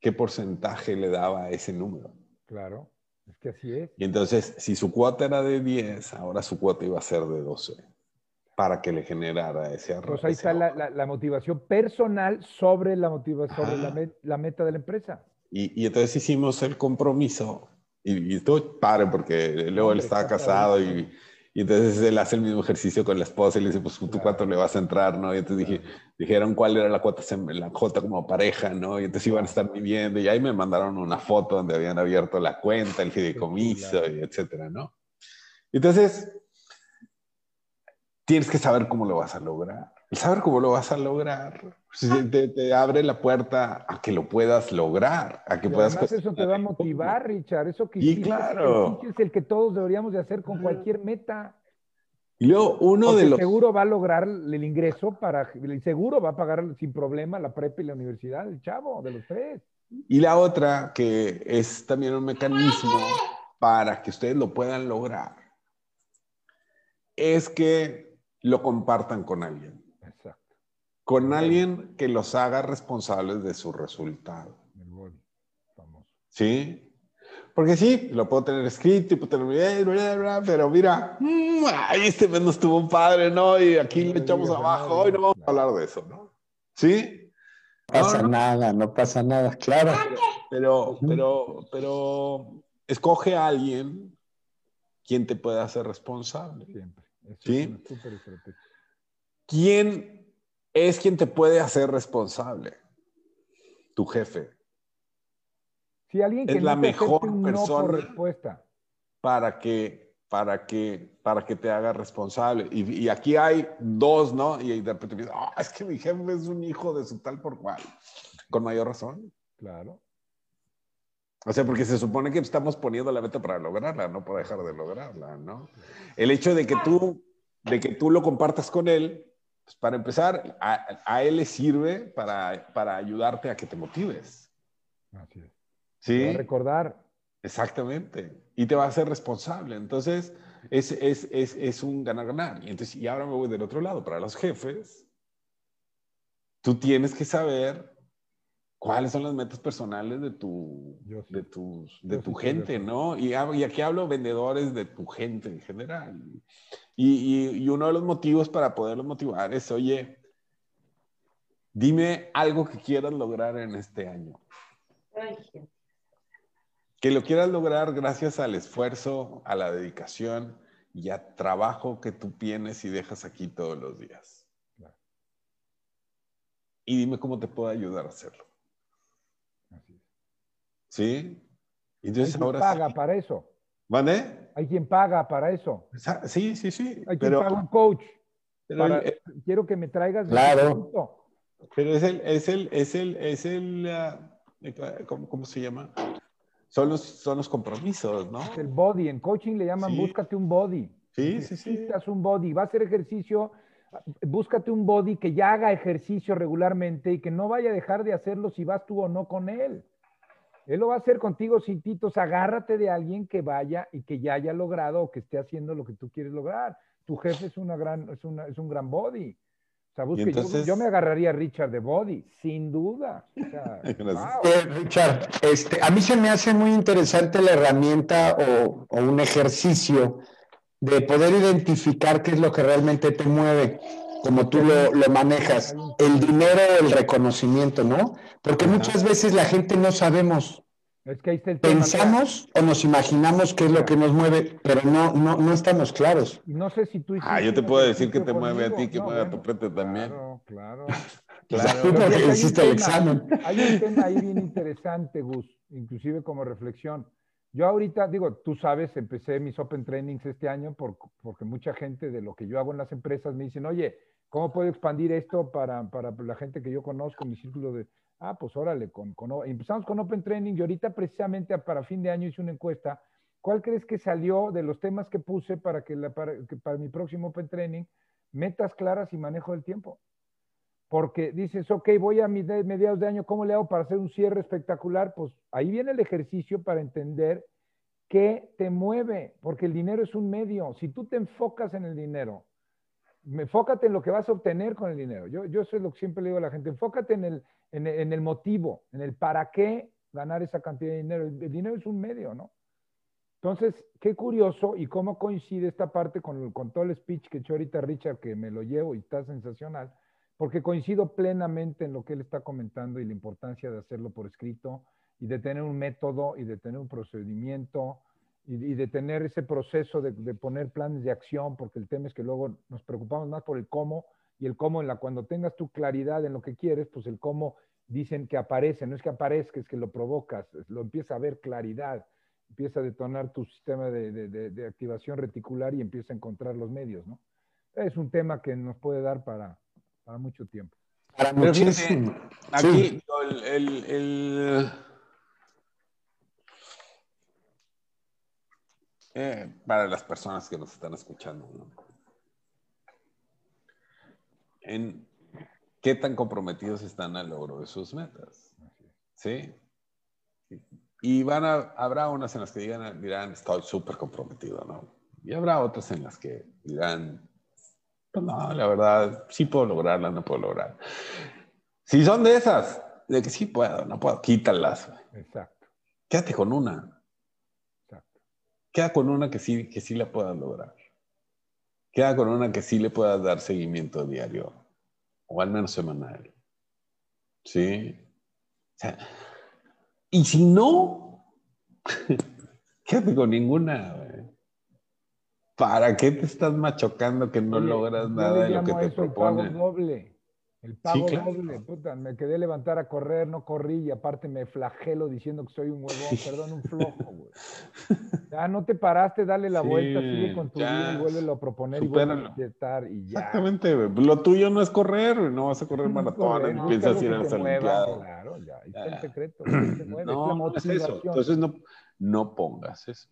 [SPEAKER 3] qué porcentaje le daba a ese número.
[SPEAKER 2] Claro. Es que así es.
[SPEAKER 3] Y entonces, si su cuota era de 10, ahora su cuota iba a ser de 12 para que le generara ese ahorro.
[SPEAKER 2] Pues ahí está la, la- la motivación personal sobre la motivación, sobre la,
[SPEAKER 3] Ajá.
[SPEAKER 2] met- la meta de la empresa.
[SPEAKER 3] Y, y entonces hicimos el compromiso. Y, y estuvo padre porque luego él estaba casado y, y entonces él hace el mismo ejercicio con la esposa y le dice, pues tú
[SPEAKER 2] Claro.
[SPEAKER 3] cuánto le vas a entrar, ¿no? Y entonces dije, dijeron cuál era la cuota, la cuota como pareja, ¿no? Y entonces iban a estar viviendo y ahí me mandaron una foto donde habían abierto la cuenta, el fideicomiso,
[SPEAKER 2] chulada.
[SPEAKER 3] y etcétera, ¿no? Entonces, tienes que saber cómo lo vas a lograr. el saber cómo lo vas a lograr te, te, abre la puerta a que lo puedas lograr, a que
[SPEAKER 2] Y
[SPEAKER 3] puedas...
[SPEAKER 2] eso te va a motivar, Richard. Eso que
[SPEAKER 3] Y
[SPEAKER 2] hiciste,
[SPEAKER 3] claro.
[SPEAKER 2] es el que todos deberíamos de hacer con cualquier meta.
[SPEAKER 3] Y luego uno
[SPEAKER 2] Porque
[SPEAKER 3] de los...
[SPEAKER 2] seguro va a lograr el ingreso para, seguro va a pagar sin problema la prepa y la universidad, el chavo, de los tres.
[SPEAKER 3] Y la otra, que es también un mecanismo para que ustedes lo puedan lograr, es que lo compartan con alguien.
[SPEAKER 2] Exacto.
[SPEAKER 3] Con alguien que los haga responsables de su resultado.
[SPEAKER 2] El body, famoso.
[SPEAKER 3] ¿Sí? Porque sí, lo puedo tener escrito y puedo tener, bla, bla, bla, pero mira, mm, ay, este mes no estuvo padre, ¿no? Y aquí
[SPEAKER 2] No
[SPEAKER 3] le
[SPEAKER 2] le
[SPEAKER 3] echamos abajo, hoy no vamos a hablar de eso, ¿no? ¿Sí?
[SPEAKER 1] No pasa
[SPEAKER 3] No, no.
[SPEAKER 1] nada, no pasa nada, claro.
[SPEAKER 3] Pero, pero, pero, escoge a alguien quien te pueda hacer responsable.
[SPEAKER 2] Siempre. Eso
[SPEAKER 3] Sí.
[SPEAKER 2] es.
[SPEAKER 3] ¿Quién es quien te puede hacer responsable? Tu jefe.
[SPEAKER 2] Si alguien
[SPEAKER 3] Es
[SPEAKER 2] que
[SPEAKER 3] la
[SPEAKER 2] no te
[SPEAKER 3] mejor
[SPEAKER 2] no
[SPEAKER 3] persona.
[SPEAKER 2] por respuesta.
[SPEAKER 3] para que, para que, para que te haga responsable. Y, y aquí hay dos, ¿no? Y de repente "Ah, es que mi jefe es un hijo de su tal por cual. Con mayor razón.
[SPEAKER 2] Claro.
[SPEAKER 3] O sea, porque se supone que estamos poniendo la meta para lograrla, no para dejar de lograrla, ¿no? El hecho de que tú, de que tú lo compartas con él, pues para empezar, a, a él le sirve para, para ayudarte a que te motives.
[SPEAKER 2] Así es.
[SPEAKER 3] ¿Sí?
[SPEAKER 2] va a recordar.
[SPEAKER 3] Exactamente. Y te va a hacer responsable. Entonces, es, es, es, es un ganar-ganar. Y, entonces, y ahora me voy del otro lado. Para los jefes, tú tienes que saber cuáles son las metas personales de tu,
[SPEAKER 2] sí.
[SPEAKER 3] de tus, de
[SPEAKER 2] Yo
[SPEAKER 3] tu
[SPEAKER 2] sí
[SPEAKER 3] gente. ¿no? Y, aquí hablo vendedores de tu gente en general. Y, y- y uno de los motivos para poderlos motivar es, oye, dime algo que quieras lograr en este año
[SPEAKER 4] Ay,
[SPEAKER 3] que lo quieras lograr gracias al esfuerzo, a la dedicación y al trabajo que tú tienes y dejas aquí todos los días.
[SPEAKER 2] Claro.
[SPEAKER 3] Y dime cómo te puedo ayudar a hacerlo. ¿Sí?
[SPEAKER 2] Hay
[SPEAKER 3] Entonces
[SPEAKER 2] quien
[SPEAKER 3] ahora
[SPEAKER 2] paga
[SPEAKER 3] sí.
[SPEAKER 2] para eso.
[SPEAKER 3] ¿Vale?
[SPEAKER 2] Hay quien paga para eso.
[SPEAKER 3] Sí, sí, sí.
[SPEAKER 2] Hay quien
[SPEAKER 3] Pero,
[SPEAKER 2] paga un coach.
[SPEAKER 3] pero
[SPEAKER 2] para-
[SPEAKER 3] el-
[SPEAKER 2] quiero que me traigas.
[SPEAKER 1] Claro.
[SPEAKER 3] pero es el, es el, es el, es el, ah, ¿cómo, cómo se llama? Son los, son los compromisos, ¿no?
[SPEAKER 2] Es el body. En coaching le llaman
[SPEAKER 3] Sí.
[SPEAKER 2] búscate un body.
[SPEAKER 3] Sí, sí, sí.
[SPEAKER 2] Necesitas un body. Va a hacer ejercicio. Búscate un body que ya haga ejercicio regularmente y que no vaya a dejar de hacerlo si vas tú o no con él. Él lo va a hacer contigo sin titos. Agárrate de alguien que vaya y que ya haya logrado o que esté haciendo lo que tú quieres lograr. Tu jefe es, una gran, es, una- es un gran body. O sea, busque- yo-
[SPEAKER 3] entonces-
[SPEAKER 2] yo, me agarraría a Richard de body, sin duda. O sea, wow.
[SPEAKER 1] Eh, Richard, este, a mí se me hace muy interesante la herramienta o, o un ejercicio de poder identificar qué es lo que realmente te mueve, como tú lo, lo manejas, el dinero o el reconocimiento, ¿no? Porque muchas veces la gente no sabemos,
[SPEAKER 2] Es que ahí está el tema. mira.
[SPEAKER 1] pensamos o nos imaginamos qué es lo que nos mueve, pero no, no, no estamos claros.
[SPEAKER 2] No sé si tú
[SPEAKER 3] Ah, yo te puedo decir que te mueve a ti, que
[SPEAKER 2] No,
[SPEAKER 3] mueve a tu frente también.
[SPEAKER 2] Claro, claro.
[SPEAKER 3] Claro.
[SPEAKER 1] Tú porque
[SPEAKER 2] fíjate, hay un
[SPEAKER 1] hiciste el
[SPEAKER 2] tema-
[SPEAKER 1] examen.
[SPEAKER 2] Hay un tema ahí bien interesante, Gus, inclusive como reflexión. Yo ahorita, digo, tú sabes, empecé mis Open Trainings este año por- porque mucha gente de lo que yo hago en las empresas me dicen, oye, ¿cómo puedo expandir esto para, para la gente que yo conozco, mi círculo de... Ah, pues órale, con, con- empezamos con Open Training y ahorita precisamente para fin de año hice una encuesta. ¿Cuál crees que salió de los temas que puse para, que, la, para, para mi próximo Open Training? Metas claras y manejo del tiempo porque dices, ok, voy a mid- mediados de año, ¿cómo le hago para hacer un cierre espectacular? Pues ahí viene el ejercicio para entender qué te mueve, porque el dinero es un medio. Si tú te enfocas en el dinero, enfócate en lo que vas a obtener con el dinero. Yo, yo eso es lo que siempre le digo a la gente, enfócate en el, en el, en el motivo, en el para qué ganar esa cantidad de dinero. El, el dinero es un medio, ¿no? Entonces, qué curioso y cómo coincide esta parte con, con todo el speech que echó ahorita Richard, que me lo llevo y está sensacional porque coincido plenamente en lo que él está comentando y la importancia de hacerlo por escrito y de tener un método y de tener un procedimiento y, y de tener ese proceso de, de poner planes de acción, porque el tema es que luego nos preocupamos más por el cómo y el cómo, en la, cuando tengas tu claridad en lo que quieres, pues el cómo dicen que aparece, no es que aparezca, es que lo provocas, lo empieza a ver claridad, empieza a detonar tu sistema de- de- de activación reticular y empieza a encontrar los medios, ¿no? Es un tema que nos puede dar para, para mucho tiempo.
[SPEAKER 1] Para
[SPEAKER 3] Pero fíjate,
[SPEAKER 1] muchísimo.
[SPEAKER 3] Aquí
[SPEAKER 1] Sí.
[SPEAKER 3] el, el- el- eh, para las personas que nos están escuchando, ¿no? En qué tan comprometidos están al logro de sus metas. ¿Sí? Y van a, habrá unas en las que digan, dirán, estoy súper comprometido, ¿no? Y habrá otras en las que dirán, no, la verdad, sí puedo lograrla, no puedo lograr. Si son de esas, de que sí puedo, no puedo, quítalas.
[SPEAKER 2] Exacto,
[SPEAKER 3] Quédate con una.
[SPEAKER 2] exacto.
[SPEAKER 3] Queda con una que sí, que sí la puedas lograr. Queda con una que sí le puedas dar seguimiento diario, o al menos semanal. ¿Sí? O sea, y si no, quédate con ninguna. ¿Para qué te estás machocando que no
[SPEAKER 2] Oye,
[SPEAKER 3] logras nada de lo que te
[SPEAKER 2] eso el pago
[SPEAKER 3] proponen?
[SPEAKER 2] doble. El pago doble, puta, me quedé levantar a correr, no corrí y aparte me flagelo diciendo que soy un huevón, perdón, un flojo, güey. Ya no te paraste, dale la
[SPEAKER 3] Sí,
[SPEAKER 2] vuelta, sigue con tu vida y vuélvelo a proponer y vuelve a intentar y ya.
[SPEAKER 3] Exactamente, güey. Lo tuyo no es correr, no vas a correr maratón,
[SPEAKER 2] Correr,
[SPEAKER 3] ni
[SPEAKER 2] busca
[SPEAKER 3] piensas ir a las Olimpiadas.
[SPEAKER 2] Claro, ya, ahí está
[SPEAKER 3] Ya.
[SPEAKER 2] el secreto.
[SPEAKER 3] No, no es eso. Entonces no, no pongas eso.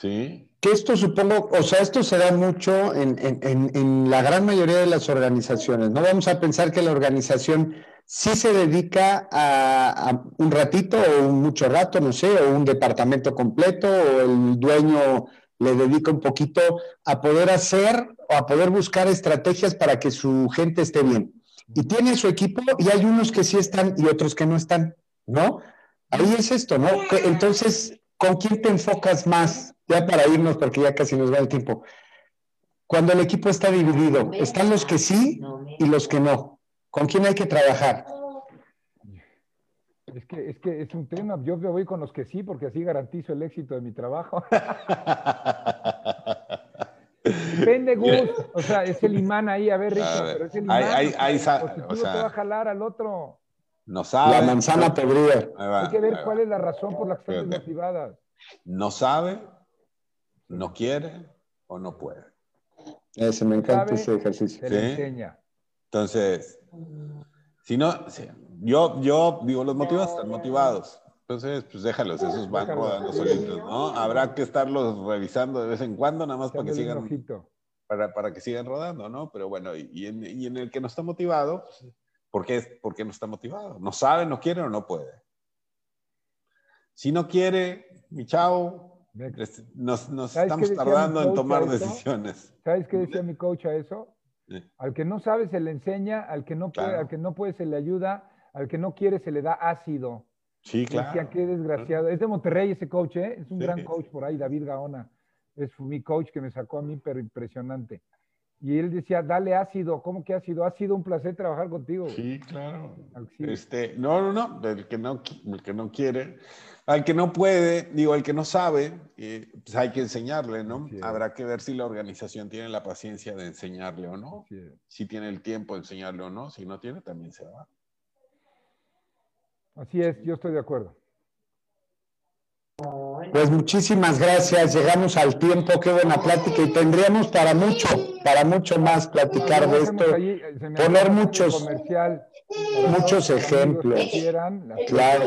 [SPEAKER 3] ¿Sí?
[SPEAKER 1] Que esto supongo, o sea, esto se da mucho en, en- en- en la gran mayoría de las organizaciones. No vamos a pensar que la organización sí se dedica a, a un ratito o un mucho rato, no sé, o un departamento completo, o el dueño le dedica un poquito a poder hacer o a poder buscar estrategias para que su gente esté bien. Y tiene su equipo y hay unos que sí están y otros que no están, ¿no? Ahí es esto, ¿no? Entonces, ¿con quién te enfocas más? Ya para irnos, porque ya casi nos va el tiempo. Cuando el equipo está dividido, están los que sí y los que no. ¿Con quién hay que trabajar?
[SPEAKER 2] Es que, es que es un tema. Yo me voy con los que sí, porque así garantizo el éxito de mi trabajo. Depende, Gus. O sea, es el imán ahí, a ver, Rico,
[SPEAKER 3] A ver,
[SPEAKER 2] pero es el imán. o sea, el
[SPEAKER 3] sa-
[SPEAKER 2] positivo
[SPEAKER 3] o sea,
[SPEAKER 2] te va a jalar al otro.
[SPEAKER 3] No
[SPEAKER 1] La
[SPEAKER 3] sabe.
[SPEAKER 1] manzana podrida.
[SPEAKER 3] Ahí va,
[SPEAKER 2] Hay que ver cuál es la razón por la que están desmotivadas.
[SPEAKER 3] No sabe, no quiere o no puede.
[SPEAKER 1] Ese, me encanta ese ejercicio.
[SPEAKER 2] Se le
[SPEAKER 3] Sí.
[SPEAKER 2] enseña.
[SPEAKER 3] Entonces, si no, si- yo, yo digo, los motivados están motivados. Entonces, pues déjalos, esos van
[SPEAKER 2] Déjalos.
[SPEAKER 3] rodando solitos, ¿no? Habrá que estarlos revisando de vez en cuando, nada más para que sigan para, para que sigan rodando, ¿no? Pero bueno, y, y en, y en el que no está motivado, pues, ¿por, qué, ¿por qué no está motivado? ¿No sabe, no quiere o no puede? Si no quiere, mi es- nos, nos
[SPEAKER 2] ¿Sabes
[SPEAKER 3] estamos
[SPEAKER 2] decía
[SPEAKER 3] tardando en tomar decisiones.
[SPEAKER 2] ¿Sabes qué decía mi coach a eso?
[SPEAKER 3] Sí.
[SPEAKER 2] Al que no sabe se le enseña, al que no puede,
[SPEAKER 3] Claro.
[SPEAKER 2] al que no puede se le ayuda, al que no quiere se le da ácido.
[SPEAKER 3] Sí,
[SPEAKER 2] Decía,
[SPEAKER 3] claro.
[SPEAKER 2] qué desgraciado. Es de Monterrey ese coach, ¿eh? Es un
[SPEAKER 3] Sí.
[SPEAKER 2] gran coach por ahí, David Gaona. Es mi coach que me sacó a mí, pero impresionante. Y él decía, dale ácido. ¿Cómo que ácido? Ha sido un placer trabajar contigo. güey.
[SPEAKER 3] Sí, claro.
[SPEAKER 2] Sí.
[SPEAKER 3] Este, no, no, no, el que no, el que no quiere, al que no puede, digo, al que no sabe, eh, pues hay que enseñarle, ¿no? Habrá que ver si la organización tiene la paciencia de enseñarle o no,
[SPEAKER 2] es.
[SPEAKER 3] si tiene el tiempo de enseñarle o no, si no tiene, también se va.
[SPEAKER 2] Así es, yo estoy de acuerdo.
[SPEAKER 1] Pues muchísimas gracias. Llegamos al tiempo. Qué buena plática. Y tendríamos para mucho, para mucho más platicar de esto. poner muchos- muchos ejemplos.
[SPEAKER 2] quieran,
[SPEAKER 1] Claro.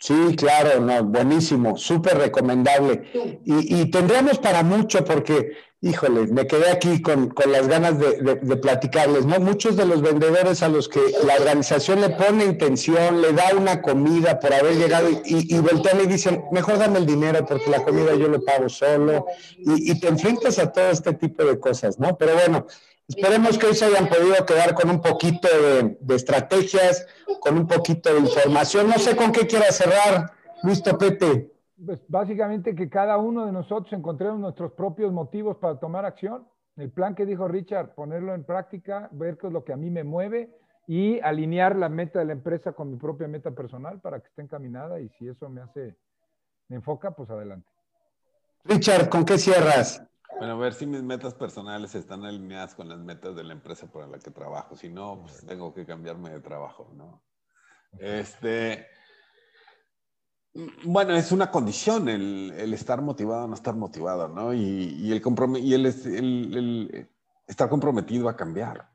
[SPEAKER 1] Sí, claro, no, buenísimo, súper recomendable. Y, y tendríamos para mucho porque, híjole, me quedé aquí con, con las ganas de, platicarles, ¿no? Muchos de los vendedores a los que la organización le pone intención, le da una comida por haber llegado y, y, y voltean y dicen, mejor dame el dinero porque la comida yo lo pago solo. Y, y te enfrentas a todo este tipo de cosas, ¿no? Pero bueno, Esperemos que hoy se hayan podido quedar con un poquito de, de estrategias, con un poquito de información. No sé con qué quiera cerrar, Luis Topete.
[SPEAKER 2] Pues básicamente que cada uno de nosotros encontremos nuestros propios motivos para tomar acción. El plan que dijo Richard, ponerlo en práctica, ver qué es lo que a mí me mueve y alinear la meta de la empresa con mi propia meta personal para que esté encaminada y si eso me hace, me enfoca, pues adelante.
[SPEAKER 1] Richard, ¿con qué cierras?
[SPEAKER 3] Bueno, a ver si mis metas personales están alineadas con las metas de la empresa para la que trabajo. Si no, pues tengo que cambiarme de trabajo, ¿no? Este. Bueno, es una condición el, estar motivado o no estar motivado, ¿no? Y, el, y el, el, estar comprometido a cambiar,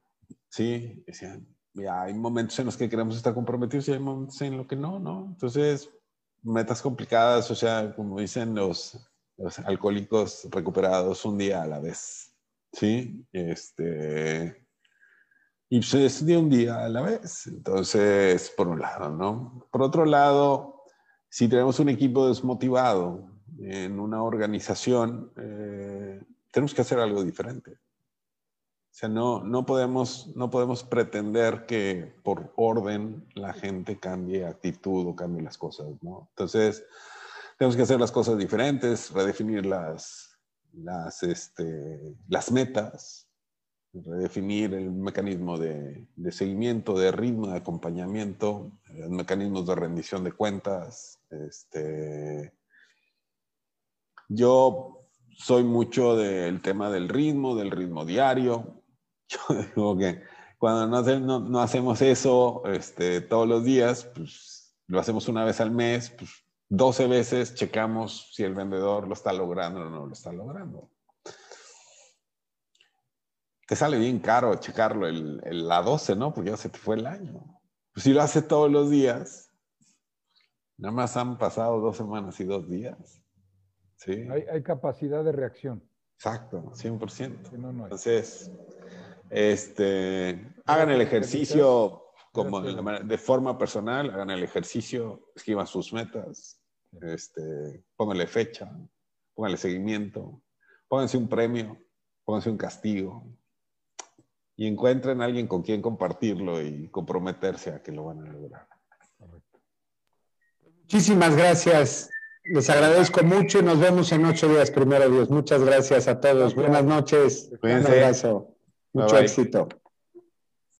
[SPEAKER 3] ¿sí? hay momentos en los que queremos estar comprometidos y hay momentos en los que no, ¿no? Entonces, metas complicadas, o sea, como dicen los, los alcohólicos recuperados un día a la vez, ¿sí? Este, y pues es de un día a la vez. Entonces, por un lado, ¿no? Por otro lado, si tenemos un equipo desmotivado en una organización, eh, tenemos que hacer algo diferente. O sea, no, no, podemos, no podemos pretender que por orden la gente cambie actitud o cambie las cosas, ¿no? Entonces, tenemos que hacer las cosas diferentes, redefinir las, las, este, las metas, redefinir el mecanismo de, seguimiento, de ritmo, de acompañamiento, los mecanismos de rendición de cuentas. Este, yo soy mucho del tema del ritmo, del ritmo diario. Yo digo que cuando no, no, hacemos eso este, todos los días, pues lo hacemos una vez al mes, pues 12 veces checamos si el vendedor lo está logrando o no lo está logrando te sale bien caro checarlo el, la 12, ¿no? Porque ya se te fue el año. Pues si lo hace todos los días, nada más han pasado dos semanas y dos días. ¿Sí?
[SPEAKER 2] Hay, capacidad de reacción.
[SPEAKER 3] Exacto, 100%. Entonces, este, hagan el ejercicio como de, forma personal, hagan el ejercicio, escriban sus metas, este, pónganle fecha, pónganle seguimiento, pónganse un premio, pónganse un castigo, y encuentren a alguien con quien compartirlo y comprometerse a que lo van a lograr.
[SPEAKER 1] Muchísimas gracias. Les agradezco mucho y nos vemos en ocho días, primero Dios. Muchas gracias a todos. Buenas noches. Un abrazo. Mucho éxito.